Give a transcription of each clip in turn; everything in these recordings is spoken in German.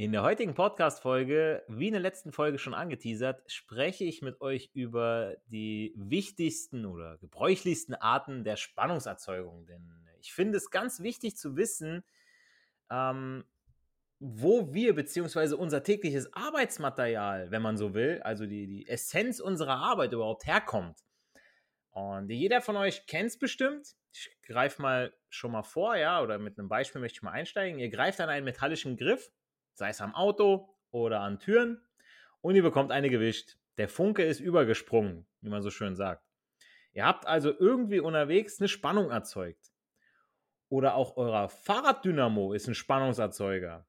In der heutigen Podcast-Folge, wie in der letzten Folge schon angeteasert, spreche ich mit euch über die wichtigsten oder gebräuchlichsten Arten der Spannungserzeugung. Denn ich finde es ganz wichtig zu wissen, ähm, wo wir beziehungsweise unser tägliches Arbeitsmaterial, wenn man so will, also die, die Essenz unserer Arbeit überhaupt herkommt. Und jeder von euch kennt es bestimmt. Ich greife mal schon mal vor, ja, oder mit einem Beispiel möchte ich mal einsteigen. Ihr greift an einen metallischen Griff sei es am Auto oder an Türen, und ihr bekommt eine gewischt. Der Funke ist übergesprungen, wie man so schön sagt. Ihr habt also irgendwie unterwegs eine Spannung erzeugt. Oder auch euer Fahrraddynamo ist ein Spannungserzeuger.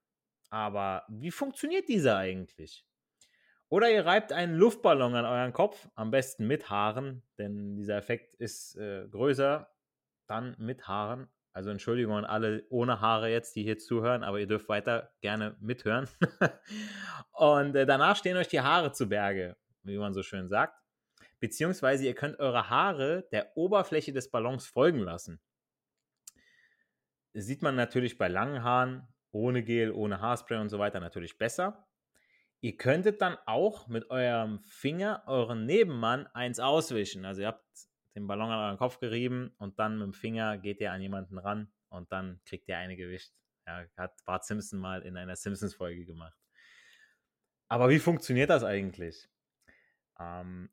Aber wie funktioniert dieser eigentlich? Oder ihr reibt einen Luftballon an euren Kopf, am besten mit Haaren, denn dieser Effekt ist äh, größer, dann mit Haaren also Entschuldigung an alle ohne Haare jetzt, die hier zuhören, aber ihr dürft weiter gerne mithören. und äh, danach stehen euch die Haare zu Berge, wie man so schön sagt. Beziehungsweise ihr könnt eure Haare der Oberfläche des Ballons folgen lassen. Das sieht man natürlich bei langen Haaren, ohne Gel, ohne Haarspray und so weiter natürlich besser. Ihr könntet dann auch mit eurem Finger euren Nebenmann eins auswischen. Also ihr habt den Ballon an euren Kopf gerieben und dann mit dem Finger geht ihr an jemanden ran und dann kriegt ihr eine gewischt. Ja, hat Bart Simpson mal in einer Simpsons-Folge gemacht. Aber wie funktioniert das eigentlich? Ähm,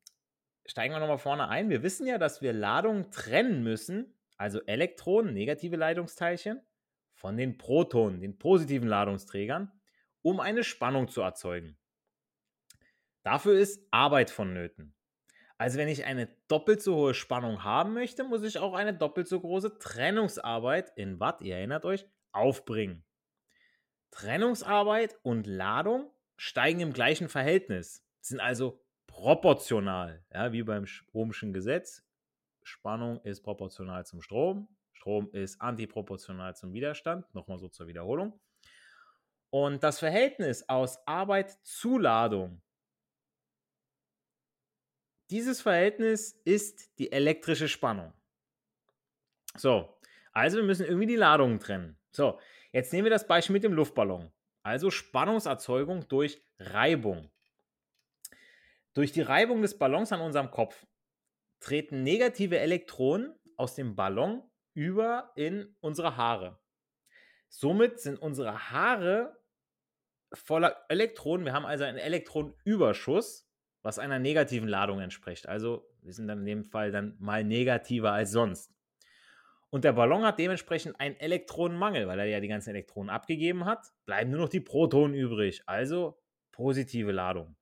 steigen wir nochmal vorne ein. Wir wissen ja, dass wir Ladungen trennen müssen, also Elektronen, negative Leitungsteilchen, von den Protonen, den positiven Ladungsträgern, um eine Spannung zu erzeugen. Dafür ist Arbeit vonnöten. Also wenn ich eine doppelt so hohe Spannung haben möchte, muss ich auch eine doppelt so große Trennungsarbeit in Watt, ihr erinnert euch, aufbringen. Trennungsarbeit und Ladung steigen im gleichen Verhältnis, sind also proportional, ja, wie beim Ohmschen Gesetz. Spannung ist proportional zum Strom, Strom ist antiproportional zum Widerstand, nochmal so zur Wiederholung. Und das Verhältnis aus Arbeit zu Ladung dieses Verhältnis ist die elektrische Spannung. So, also wir müssen irgendwie die Ladungen trennen. So, jetzt nehmen wir das Beispiel mit dem Luftballon. Also Spannungserzeugung durch Reibung. Durch die Reibung des Ballons an unserem Kopf treten negative Elektronen aus dem Ballon über in unsere Haare. Somit sind unsere Haare voller Elektronen. Wir haben also einen Elektronenüberschuss was einer negativen Ladung entspricht. Also wir sind dann in dem Fall dann mal negativer als sonst. Und der Ballon hat dementsprechend einen Elektronenmangel, weil er ja die ganzen Elektronen abgegeben hat. Bleiben nur noch die Protonen übrig, also positive Ladung.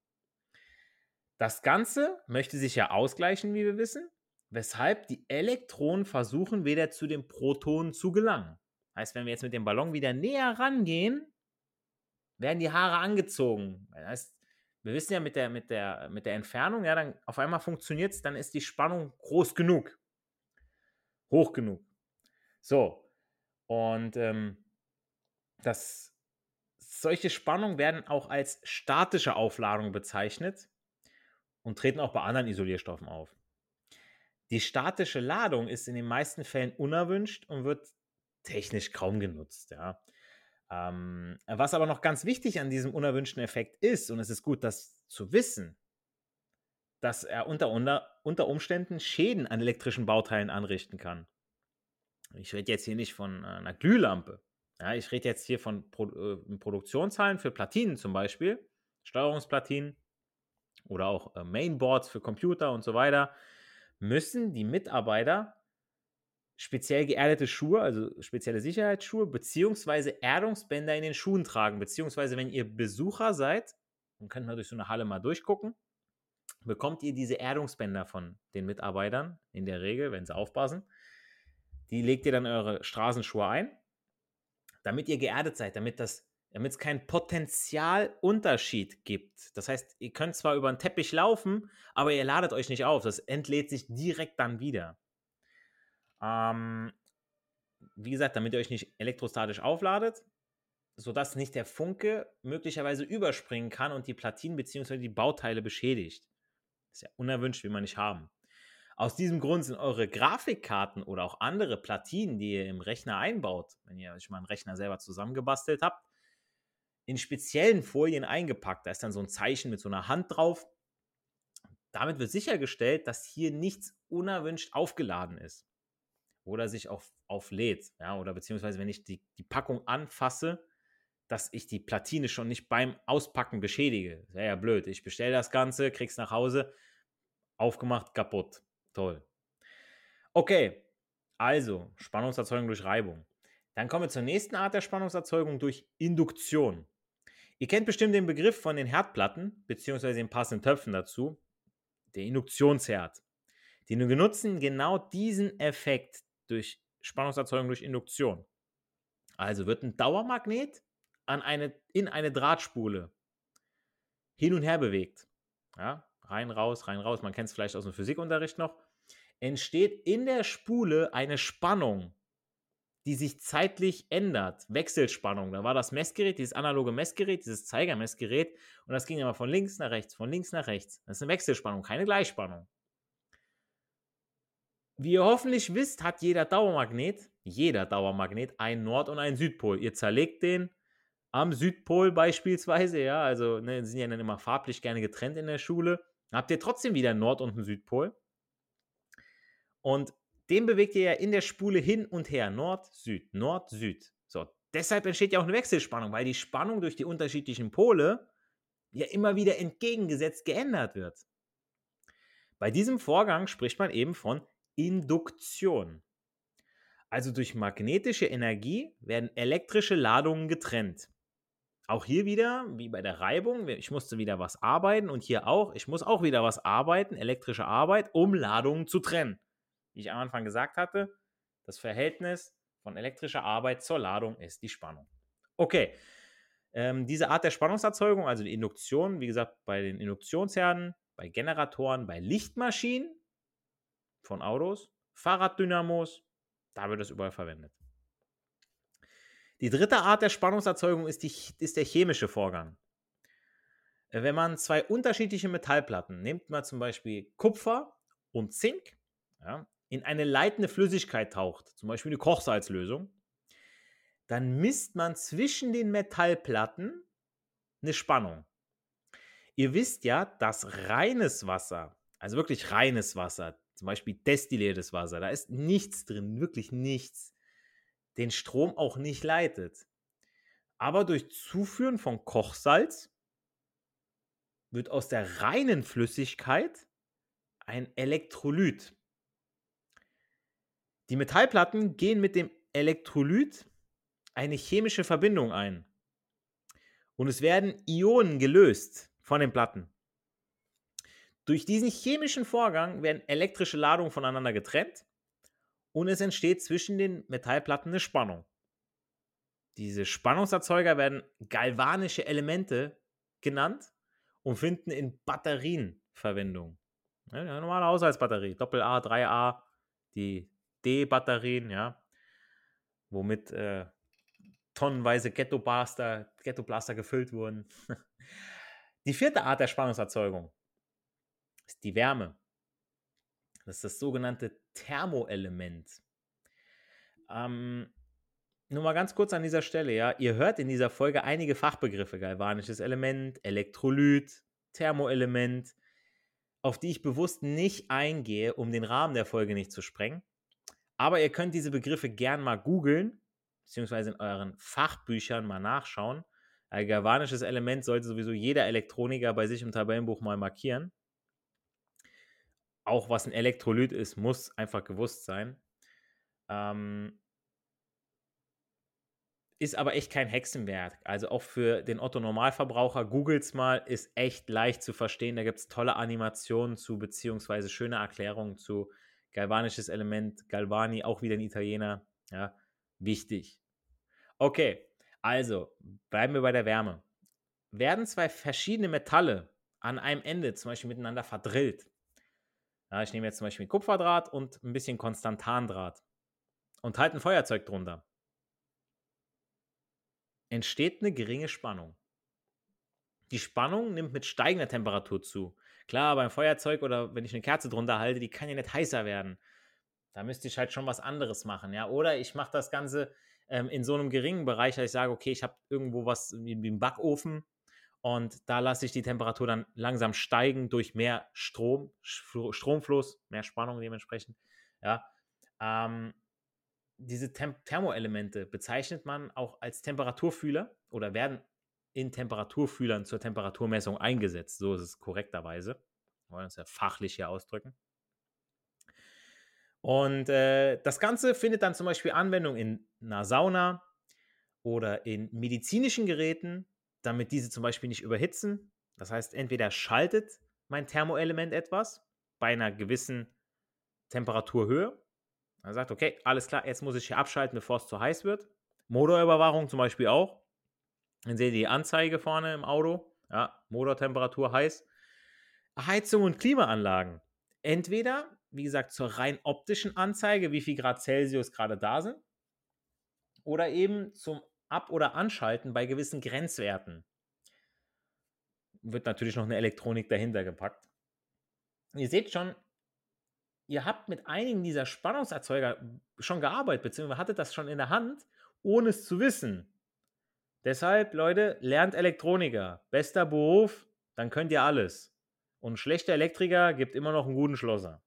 Das Ganze möchte sich ja ausgleichen, wie wir wissen, weshalb die Elektronen versuchen, wieder zu den Protonen zu gelangen. Heißt, wenn wir jetzt mit dem Ballon wieder näher rangehen, werden die Haare angezogen. Das heißt, wir wissen ja mit der, mit der, mit der Entfernung, ja, dann auf einmal funktioniert es, dann ist die Spannung groß genug. Hoch genug. So. Und ähm, das Solche Spannungen werden auch als statische Aufladung bezeichnet und treten auch bei anderen Isolierstoffen auf. Die statische Ladung ist in den meisten Fällen unerwünscht und wird technisch kaum genutzt. Ja. Ähm, was aber noch ganz wichtig an diesem unerwünschten Effekt ist, und es ist gut, das zu wissen, dass er unter, unter, unter Umständen Schäden an elektrischen Bauteilen anrichten kann. Ich rede jetzt hier nicht von äh, einer Glühlampe. Ja, ich rede jetzt hier von Pro äh, Produktionszahlen für Platinen zum Beispiel, Steuerungsplatinen oder auch äh, Mainboards für Computer und so weiter, müssen die Mitarbeiter speziell geerdete Schuhe, also spezielle Sicherheitsschuhe, beziehungsweise Erdungsbänder in den Schuhen tragen, beziehungsweise wenn ihr Besucher seid, dann könnt ihr durch so eine Halle mal durchgucken, bekommt ihr diese Erdungsbänder von den Mitarbeitern, in der Regel, wenn sie aufpassen. Die legt ihr dann eure Straßenschuhe ein, damit ihr geerdet seid, damit das damit es keinen Potenzialunterschied gibt. Das heißt, ihr könnt zwar über einen Teppich laufen, aber ihr ladet euch nicht auf. Das entlädt sich direkt dann wieder. Ähm, wie gesagt, damit ihr euch nicht elektrostatisch aufladet, sodass nicht der Funke möglicherweise überspringen kann und die Platinen bzw. die Bauteile beschädigt. Das ist ja unerwünscht, will man nicht haben. Aus diesem Grund sind eure Grafikkarten oder auch andere Platinen, die ihr im Rechner einbaut, wenn ihr euch mal einen Rechner selber zusammengebastelt habt, in speziellen Folien eingepackt. Da ist dann so ein Zeichen mit so einer Hand drauf. Damit wird sichergestellt, dass hier nichts unerwünscht aufgeladen ist oder sich auf, auflädt. Ja, oder beziehungsweise wenn ich die, die Packung anfasse, dass ich die Platine schon nicht beim Auspacken beschädige. Das wäre ja blöd. Ich bestelle das Ganze, krieg's nach Hause, aufgemacht, kaputt. Toll. Okay, also Spannungserzeugung durch Reibung. Dann kommen wir zur nächsten Art der Spannungserzeugung durch Induktion. Ihr kennt bestimmt den Begriff von den Herdplatten, beziehungsweise den passenden Töpfen dazu, der Induktionsherd. Die nutzen genau diesen Effekt durch Spannungserzeugung durch Induktion. Also wird ein Dauermagnet an eine, in eine Drahtspule hin und her bewegt. Ja, rein, raus, rein, raus. Man kennt es vielleicht aus dem Physikunterricht noch. Entsteht in der Spule eine Spannung, die sich zeitlich ändert. Wechselspannung. Da war das Messgerät, dieses analoge Messgerät, dieses Zeigermessgerät. Und das ging immer von links nach rechts, von links nach rechts. Das ist eine Wechselspannung, keine Gleichspannung. Wie ihr hoffentlich wisst, hat jeder Dauermagnet, jeder Dauermagnet einen Nord- und einen Südpol. Ihr zerlegt den am Südpol beispielsweise, ja, also ne, sind ja dann immer farblich gerne getrennt in der Schule. Habt ihr trotzdem wieder einen Nord- und einen Südpol. Und den bewegt ihr ja in der Spule hin und her. Nord, Süd, Nord, Süd. So, deshalb entsteht ja auch eine Wechselspannung, weil die Spannung durch die unterschiedlichen Pole ja immer wieder entgegengesetzt geändert wird. Bei diesem Vorgang spricht man eben von Induktion. Also durch magnetische Energie werden elektrische Ladungen getrennt. Auch hier wieder, wie bei der Reibung, ich musste wieder was arbeiten und hier auch, ich muss auch wieder was arbeiten, elektrische Arbeit, um Ladungen zu trennen. Wie ich am Anfang gesagt hatte, das Verhältnis von elektrischer Arbeit zur Ladung ist die Spannung. Okay, ähm, diese Art der Spannungserzeugung, also die Induktion, wie gesagt, bei den Induktionsherden, bei Generatoren, bei Lichtmaschinen von Autos, Fahrraddynamos, da wird es überall verwendet. Die dritte Art der Spannungserzeugung ist, die, ist der chemische Vorgang. Äh, wenn man zwei unterschiedliche Metallplatten, nimmt man zum Beispiel Kupfer und Zink, ja, in eine leitende Flüssigkeit taucht, zum Beispiel eine Kochsalzlösung, dann misst man zwischen den Metallplatten eine Spannung. Ihr wisst ja, dass reines Wasser, also wirklich reines Wasser, zum Beispiel destilliertes Wasser, da ist nichts drin, wirklich nichts, den Strom auch nicht leitet. Aber durch Zuführen von Kochsalz wird aus der reinen Flüssigkeit ein Elektrolyt. Die Metallplatten gehen mit dem Elektrolyt eine chemische Verbindung ein. Und es werden Ionen gelöst von den Platten. Durch diesen chemischen Vorgang werden elektrische Ladungen voneinander getrennt und es entsteht zwischen den Metallplatten eine Spannung. Diese Spannungserzeuger werden galvanische Elemente genannt und finden in Batterien Verwendung. Ja, normale Haushaltsbatterie, Doppel-A, 3A, die D-Batterien, ja, womit äh, tonnenweise Ghetto-Blaster Ghetto -Blaster gefüllt wurden. Die vierte Art der Spannungserzeugung ist die Wärme. Das ist das sogenannte Thermoelement. Ähm, nur mal ganz kurz an dieser Stelle, ja. Ihr hört in dieser Folge einige Fachbegriffe, galvanisches Element, Elektrolyt, Thermoelement, auf die ich bewusst nicht eingehe, um den Rahmen der Folge nicht zu sprengen. Aber ihr könnt diese Begriffe gern mal googeln, beziehungsweise in euren Fachbüchern mal nachschauen. Ein galvanisches Element sollte sowieso jeder Elektroniker bei sich im Tabellenbuch mal markieren. Auch was ein Elektrolyt ist, muss einfach gewusst sein. Ähm, ist aber echt kein Hexenwerk. Also auch für den Otto-Normalverbraucher, googles mal, ist echt leicht zu verstehen. Da gibt es tolle Animationen zu, beziehungsweise schöne Erklärungen zu. Galvanisches Element, Galvani, auch wieder ein Italiener. Ja, wichtig. Okay, also bleiben wir bei der Wärme. Werden zwei verschiedene Metalle an einem Ende zum Beispiel miteinander verdrillt. Ja, ich nehme jetzt zum Beispiel Kupferdraht und ein bisschen Konstantandraht und halte ein Feuerzeug drunter entsteht eine geringe Spannung. Die Spannung nimmt mit steigender Temperatur zu. Klar, beim Feuerzeug oder wenn ich eine Kerze drunter halte, die kann ja nicht heißer werden. Da müsste ich halt schon was anderes machen, ja. Oder ich mache das Ganze ähm, in so einem geringen Bereich, dass ich sage, okay, ich habe irgendwo was wie, wie einen Backofen und da lasse ich die Temperatur dann langsam steigen durch mehr Strom, Stromfluss, mehr Spannung dementsprechend, ja. Ähm, diese Tem Thermoelemente bezeichnet man auch als Temperaturfühler oder werden in Temperaturfühlern zur Temperaturmessung eingesetzt. So ist es korrekterweise. Wir wollen uns ja fachlich hier ausdrücken. Und äh, das Ganze findet dann zum Beispiel Anwendung in einer Sauna oder in medizinischen Geräten, damit diese zum Beispiel nicht überhitzen. Das heißt, entweder schaltet mein Thermoelement etwas bei einer gewissen Temperaturhöhe er sagt, okay, alles klar, jetzt muss ich hier abschalten, bevor es zu heiß wird. Motorüberwachung zum Beispiel auch. Dann seht ihr die Anzeige vorne im Auto. Ja, Motortemperatur heiß. Heizung und Klimaanlagen. Entweder, wie gesagt, zur rein optischen Anzeige, wie viel Grad Celsius gerade da sind. Oder eben zum Ab- oder Anschalten bei gewissen Grenzwerten. Wird natürlich noch eine Elektronik dahinter gepackt. Ihr seht schon, ihr habt mit einigen dieser Spannungserzeuger schon gearbeitet, beziehungsweise hattet das schon in der Hand, ohne es zu wissen. Deshalb, Leute, lernt Elektroniker. Bester Beruf, dann könnt ihr alles. Und schlechter Elektriker gibt immer noch einen guten Schlosser.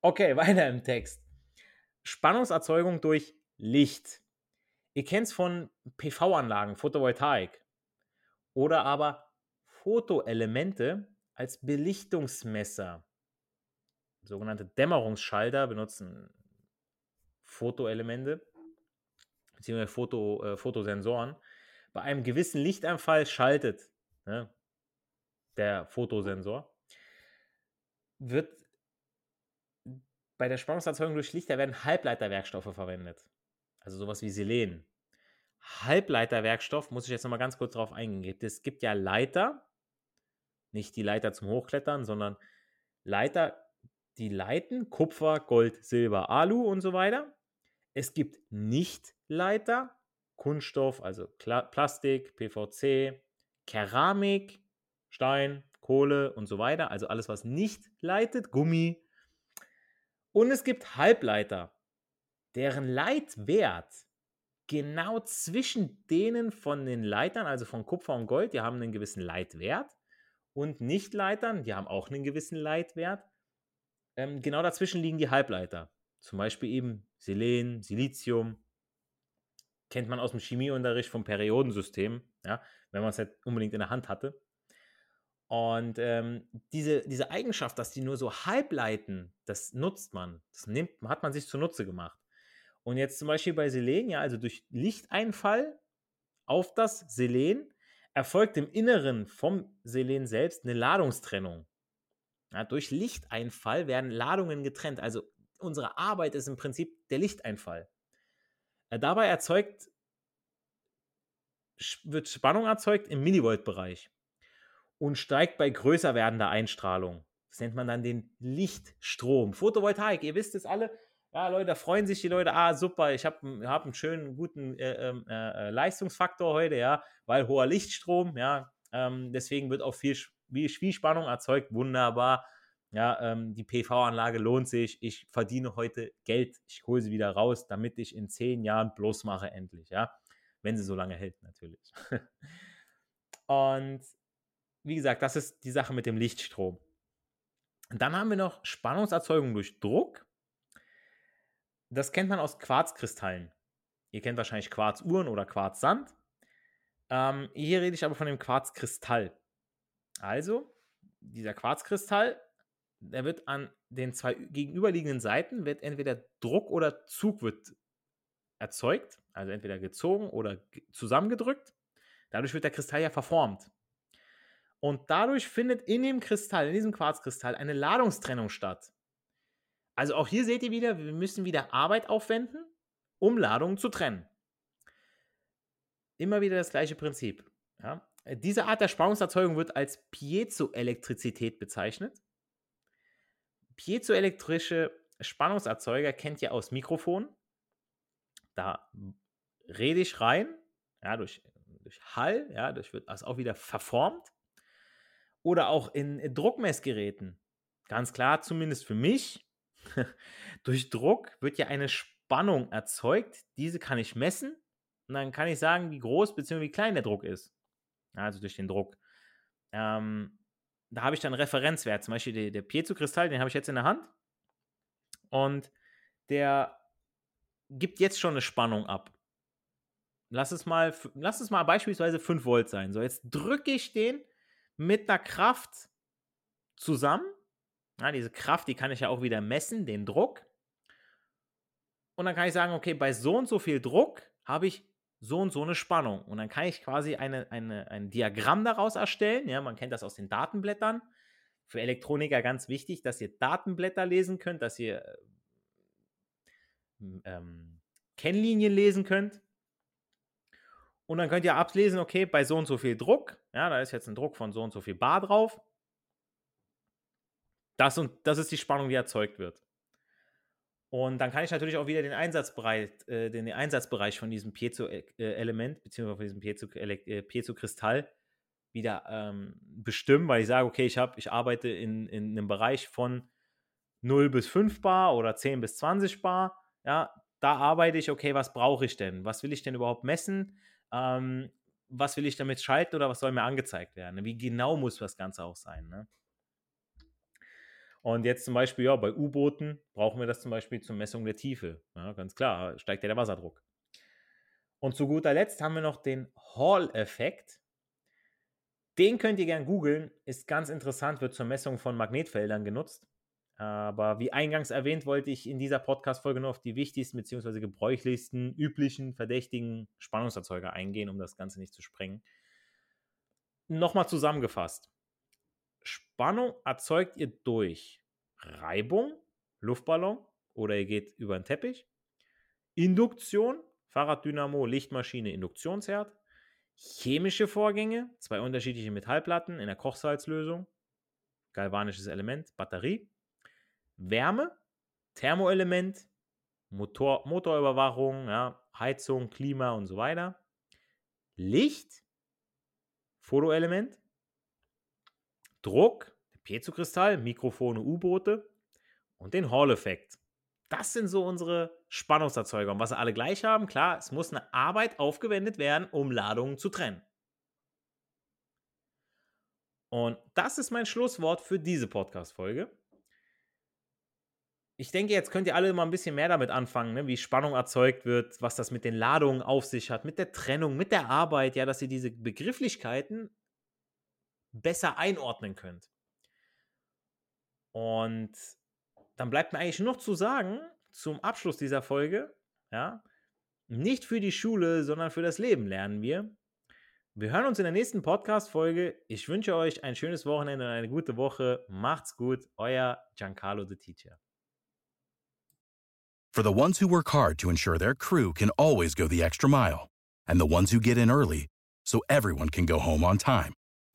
Okay, weiter im Text. Spannungserzeugung durch Licht. Ihr kennt es von PV-Anlagen, Photovoltaik. Oder aber Fotoelemente als Belichtungsmesser sogenannte Dämmerungsschalter benutzen Fotoelemente beziehungsweise Foto, äh, Fotosensoren. Bei einem gewissen Lichteinfall schaltet ne, der Fotosensor. Wird bei der Spannungserzeugung durch Licht, da werden Halbleiterwerkstoffe verwendet. Also sowas wie Selen. Halbleiterwerkstoff, muss ich jetzt nochmal ganz kurz darauf eingehen. Es gibt ja Leiter, nicht die Leiter zum Hochklettern, sondern Leiter die leiten Kupfer, Gold, Silber, Alu und so weiter. Es gibt Nichtleiter, Kunststoff, also Plastik, PVC, Keramik, Stein, Kohle und so weiter. Also alles, was nicht leitet, Gummi. Und es gibt Halbleiter, deren Leitwert genau zwischen denen von den Leitern, also von Kupfer und Gold, die haben einen gewissen Leitwert. Und Nichtleitern, die haben auch einen gewissen Leitwert. Ähm, genau dazwischen liegen die Halbleiter. Zum Beispiel eben Selen, Silizium. Kennt man aus dem Chemieunterricht vom Periodensystem, ja, wenn man es nicht unbedingt in der Hand hatte. Und ähm, diese, diese Eigenschaft, dass die nur so halbleiten, das nutzt man. Das nimmt, hat man sich zunutze gemacht. Und jetzt zum Beispiel bei Selen, ja, also durch Lichteinfall auf das Selen erfolgt im Inneren vom Selen selbst eine Ladungstrennung. Ja, durch Lichteinfall werden Ladungen getrennt. Also unsere Arbeit ist im Prinzip der Lichteinfall. Äh, dabei erzeugt, wird Spannung erzeugt im Millivolt-Bereich und steigt bei größer werdender Einstrahlung. Das nennt man dann den Lichtstrom. Photovoltaik, ihr wisst es alle, Ja, Leute, da freuen sich die Leute, ah, super, ich habe hab einen schönen, guten äh, ähm, äh, Leistungsfaktor heute, ja, weil hoher Lichtstrom, ja, ähm, deswegen wird auch viel, viel Spannung erzeugt, wunderbar. Ja, ähm, die PV-Anlage lohnt sich. Ich verdiene heute Geld. Ich hole sie wieder raus, damit ich in zehn Jahren bloß mache, endlich. Ja, wenn sie so lange hält, natürlich. Und wie gesagt, das ist die Sache mit dem Lichtstrom. Und dann haben wir noch Spannungserzeugung durch Druck. Das kennt man aus Quarzkristallen. Ihr kennt wahrscheinlich Quarzuhren oder Quarzsand. Ähm, hier rede ich aber von dem Quarzkristall. Also, dieser Quarzkristall, der wird an den zwei gegenüberliegenden Seiten, wird entweder Druck oder Zug wird erzeugt, also entweder gezogen oder zusammengedrückt. Dadurch wird der Kristall ja verformt. Und dadurch findet in dem Kristall, in diesem Quarzkristall, eine Ladungstrennung statt. Also auch hier seht ihr wieder, wir müssen wieder Arbeit aufwenden, um Ladungen zu trennen. Immer wieder das gleiche Prinzip. Ja? Diese Art der Spannungserzeugung wird als Piezoelektrizität bezeichnet. Piezoelektrische Spannungserzeuger kennt ihr aus Mikrofonen. Da rede ich rein, ja, durch, durch Hall, ja, das wird also auch wieder verformt. Oder auch in, in Druckmessgeräten. Ganz klar, zumindest für mich. durch Druck wird ja eine Spannung erzeugt. Diese kann ich messen und dann kann ich sagen, wie groß bzw. wie klein der Druck ist. Also durch den Druck. Ähm, da habe ich dann Referenzwert. Zum Beispiel der, der Piezo-Kristall, den habe ich jetzt in der Hand. Und der gibt jetzt schon eine Spannung ab. Lass es mal, lass es mal beispielsweise 5 Volt sein. So, jetzt drücke ich den mit einer Kraft zusammen. Ja, diese Kraft, die kann ich ja auch wieder messen, den Druck. Und dann kann ich sagen, okay, bei so und so viel Druck habe ich so und so eine Spannung. Und dann kann ich quasi eine, eine, ein Diagramm daraus erstellen. Ja, man kennt das aus den Datenblättern. Für Elektroniker ganz wichtig, dass ihr Datenblätter lesen könnt, dass ihr ähm, Kennlinien lesen könnt. Und dann könnt ihr ablesen, okay, bei so und so viel Druck, ja, da ist jetzt ein Druck von so und so viel Bar drauf. Das und das ist die Spannung, die erzeugt wird. Und dann kann ich natürlich auch wieder den Einsatzbereich, äh, den Einsatzbereich von diesem Piezo-Element, beziehungsweise von diesem äh, Piezo-Kristall wieder ähm, bestimmen, weil ich sage, okay, ich, hab, ich arbeite in, in einem Bereich von 0 bis 5 Bar oder 10 bis 20 Bar. Ja, da arbeite ich, okay, was brauche ich denn? Was will ich denn überhaupt messen? Ähm, was will ich damit schalten oder was soll mir angezeigt werden? Wie genau muss das Ganze auch sein? Ne? Und jetzt zum Beispiel, ja, bei U-Booten brauchen wir das zum Beispiel zur Messung der Tiefe. Ja, ganz klar, steigt ja der Wasserdruck. Und zu guter Letzt haben wir noch den Hall-Effekt. Den könnt ihr gern googeln, ist ganz interessant, wird zur Messung von Magnetfeldern genutzt. Aber wie eingangs erwähnt, wollte ich in dieser Podcast-Folge nur auf die wichtigsten bzw. gebräuchlichsten, üblichen, verdächtigen Spannungserzeuger eingehen, um das Ganze nicht zu sprengen. Nochmal zusammengefasst. Spannung erzeugt ihr durch Reibung, Luftballon oder ihr geht über einen Teppich, Induktion, Fahrraddynamo, Lichtmaschine, Induktionsherd, chemische Vorgänge, zwei unterschiedliche Metallplatten in der Kochsalzlösung, galvanisches Element, Batterie, Wärme, Thermoelement, Motor, Motorüberwachung, ja, Heizung, Klima und so weiter, Licht, Fotoelement, Druck, Piezokristall, Mikrofone, U-Boote und den Hall-Effekt. Das sind so unsere Spannungserzeuger. Und was sie alle gleich haben, klar, es muss eine Arbeit aufgewendet werden, um Ladungen zu trennen. Und das ist mein Schlusswort für diese Podcast-Folge. Ich denke, jetzt könnt ihr alle mal ein bisschen mehr damit anfangen, ne? wie Spannung erzeugt wird, was das mit den Ladungen auf sich hat, mit der Trennung, mit der Arbeit, ja, dass ihr diese Begrifflichkeiten besser einordnen könnt. Und dann bleibt mir eigentlich nur noch zu sagen, zum Abschluss dieser Folge, ja, nicht für die Schule, sondern für das Leben lernen wir. Wir hören uns in der nächsten Podcast-Folge. Ich wünsche euch ein schönes Wochenende und eine gute Woche. Macht's gut, euer Giancarlo the Teacher. For the ones who work hard to ensure their crew can always go the extra mile, and the ones who get in early so everyone can go home on time.